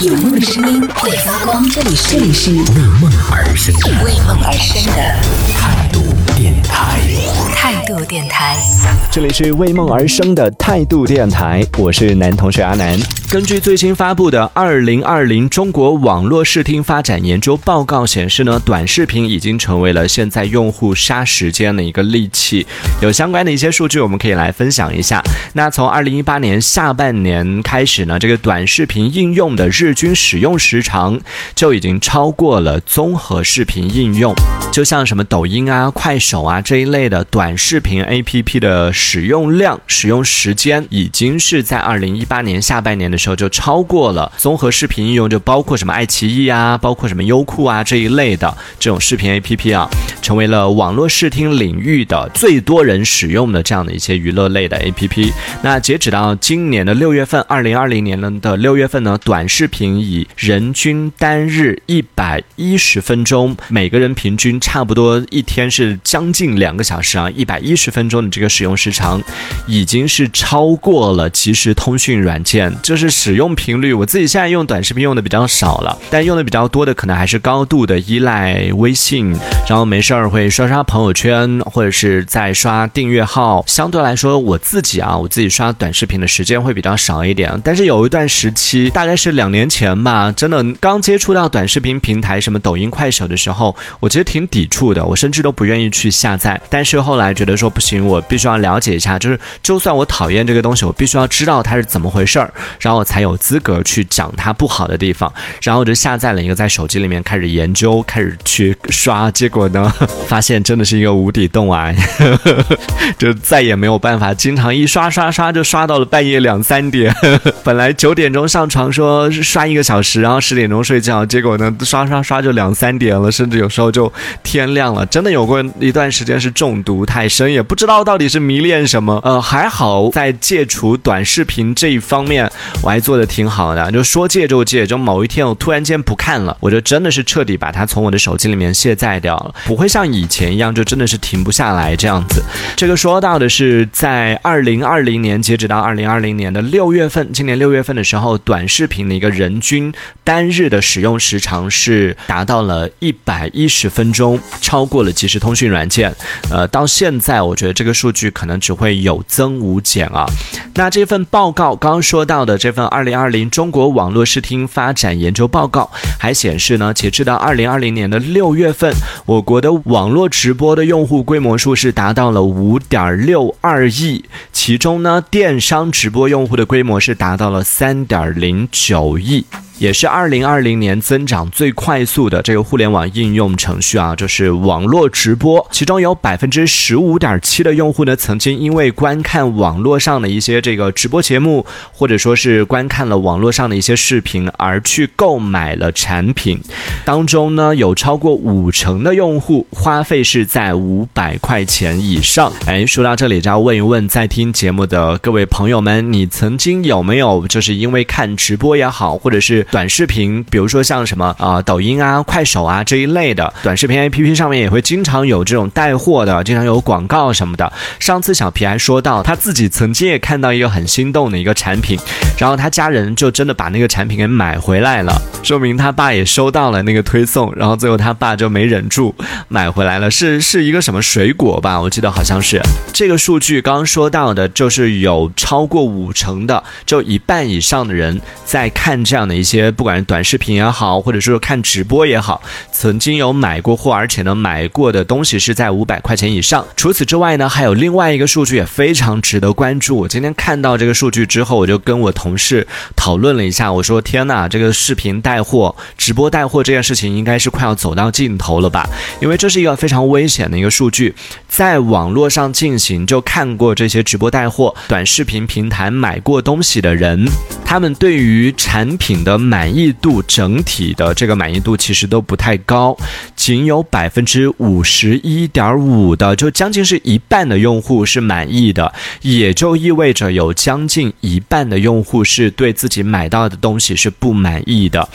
有梦的声音会发光，这里是这里是为梦而生。的为梦而生的。态度电台。态度电台。这里是为梦而生的态度电台，我是男同学阿南。根据最新发布的《二零二零中国网络视听发展研究报告》显示呢，短视频已经成为了现在用户杀时间的一个利器。有相关的一些数据，我们可以来分享一下。那从二零一八年下半年开始呢，这个短视频应用的日均使用时长就已经超过了综合视频应用。就像什么抖音啊、快手啊这一类的短视频 APP 的使用量、使用时间，已经是在二零一八年下半年的时候就超过了综合视频应用，就包括什么爱奇艺啊、包括什么优酷啊这一类的这种视频 APP 啊，成为了网络视听领域的最多人使用的这样的一些娱乐类的 APP。那截止到今年的六月份，二零二零年的六月份呢，短视频以人均单日一百一十分钟，每个人平均差不多一天是将近两个小时啊，一百一十分钟的这个使用时长，已经是超过了即时通讯软件，就是使用频率。我自己现在用短视频用的比较少了，但用的比较多的可能还是高度的依赖微信，然后没事儿会刷刷朋友圈，或者是在刷订阅号。相对来说，我自己啊，我自己刷短视频的时间会比较少一点。但是有一段时期，大概是两年前吧，真的刚接触到短视频平台，什么抖音、快手的时候，我其实挺抵触的，我甚至都不愿意去下载。但是后来觉得说不行，我必须要了解一下，就是就算我讨厌这个东西，我必须要知道它是怎么回事儿，然后我才有资格去讲它不好的地方。然后我就下载了一个，在手机里面开始研究，开始去刷，结果呢，发现真的是一个无底洞啊，就再也没有办法，经常一刷刷刷就刷到了半夜两三点。本来九点钟上床说刷一个小时，然后十点钟睡觉，结果呢刷刷刷就两三点了，甚至有时候就天亮了。真的有过一段段时间是中毒太深，也不知道到底是迷恋什么。呃，还好在戒除短视频这一方面，我还做的挺好的，就说戒就戒。就某一天我突然间不看了，我就真的是彻底把它从我的手机里面卸载掉了，不会像以前一样，就真的是停不下来这样子。这个说到的是在二零二零年，截止到二零二零年的六月份，今年六月份的时候，短视频的一个人均单日的使用时长是达到了一百一十分钟，超过了即时通讯软件。呃，到现在我觉得这个数据可能只会有增无减啊。那这份报告刚刚说到的这份二零二零中国网络视听发展研究报告还显示呢，截至到二零二零年的六月份，我国的网络直播的用户规模数是达到了五点六二亿，其中呢，电商直播用户的规模是达到了三点零九亿。也是二零二零年增长最快速的这个互联网应用程序啊，就是网络直播。其中有百分之十五点七的用户呢，曾经因为观看网络上的一些这个直播节目，或者说是观看了网络上的一些视频，而去购买了产品。当中呢，有超过五成的用户花费是在五百块钱以上。哎，说到这里就要问一问在听节目的各位朋友们，你曾经有没有就是因为看直播也好，或者是短视频，比如说像什么啊、抖音啊、快手啊这一类的短视频 APP 上面也会经常有这种带货的，经常有广告什么的。上次小皮还说到，他自己曾经也看到一个很心动的一个产品，然后他家人就真的把那个产品给买回来了，说明他爸也收到了那个推送，然后最后他爸就没忍住买回来了，是是一个什么水果吧？我记得好像是这个数据刚刚说到的，就是有超过五成的，就一半以上的人在看这样的一些。不管是短视频也好，或者说看直播也好，曾经有买过货，而且呢买过的东西是在五百块钱以上。除此之外呢，还有另外一个数据也非常值得关注。我今天看到这个数据之后，我就跟我同事讨论了一下，我说：“天呐，这个视频带货、直播带货这件事情应该是快要走到尽头了吧？因为这是一个非常危险的一个数据，在网络上进行就看过这些直播带货、短视频平台买过东西的人，他们对于产品的满意度整体的这个满意度其实都不太高，仅有百分之五十一点五的，就将近是一半的用户是满意的，也就意味着有将近一半的用户是对自己买到的东西是不满意的。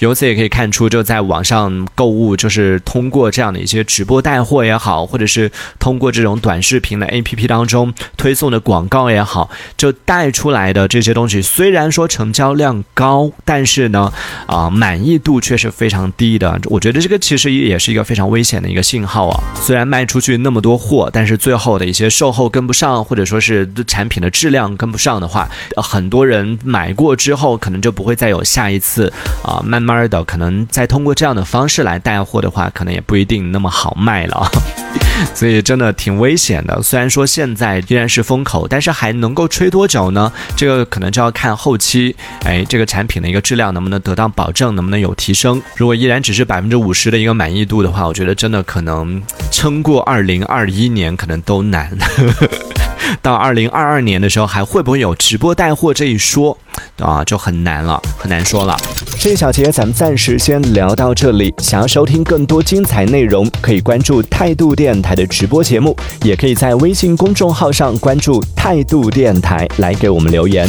由此也可以看出，就在网上购物，就是通过这样的一些直播带货也好，或者是通过这种短视频的 APP 当中推送的广告也好，就带出来的这些东西，虽然说成交量高，但是是呢，啊，满意度却是非常低的。我觉得这个其实也是一个非常危险的一个信号啊。虽然卖出去那么多货，但是最后的一些售后跟不上，或者说是产品的质量跟不上的话，很多人买过之后，可能就不会再有下一次啊。慢慢的，可能再通过这样的方式来带货的话，可能也不一定那么好卖了。所以真的挺危险的。虽然说现在依然是风口，但是还能够吹多久呢？这个可能就要看后期，哎，这个产品的一个质量能不能得到保证，能不能有提升。如果依然只是百分之五十的一个满意度的话，我觉得真的可能撑过二零二一年可能都难。到二零二二年的时候，还会不会有直播带货这一说啊？就很难了，很难说了。这一小节咱们暂时先聊到这里。想要收听更多精彩内容，可以关注态度电台的直播节目，也可以在微信公众号上关注态度电台来给我们留言。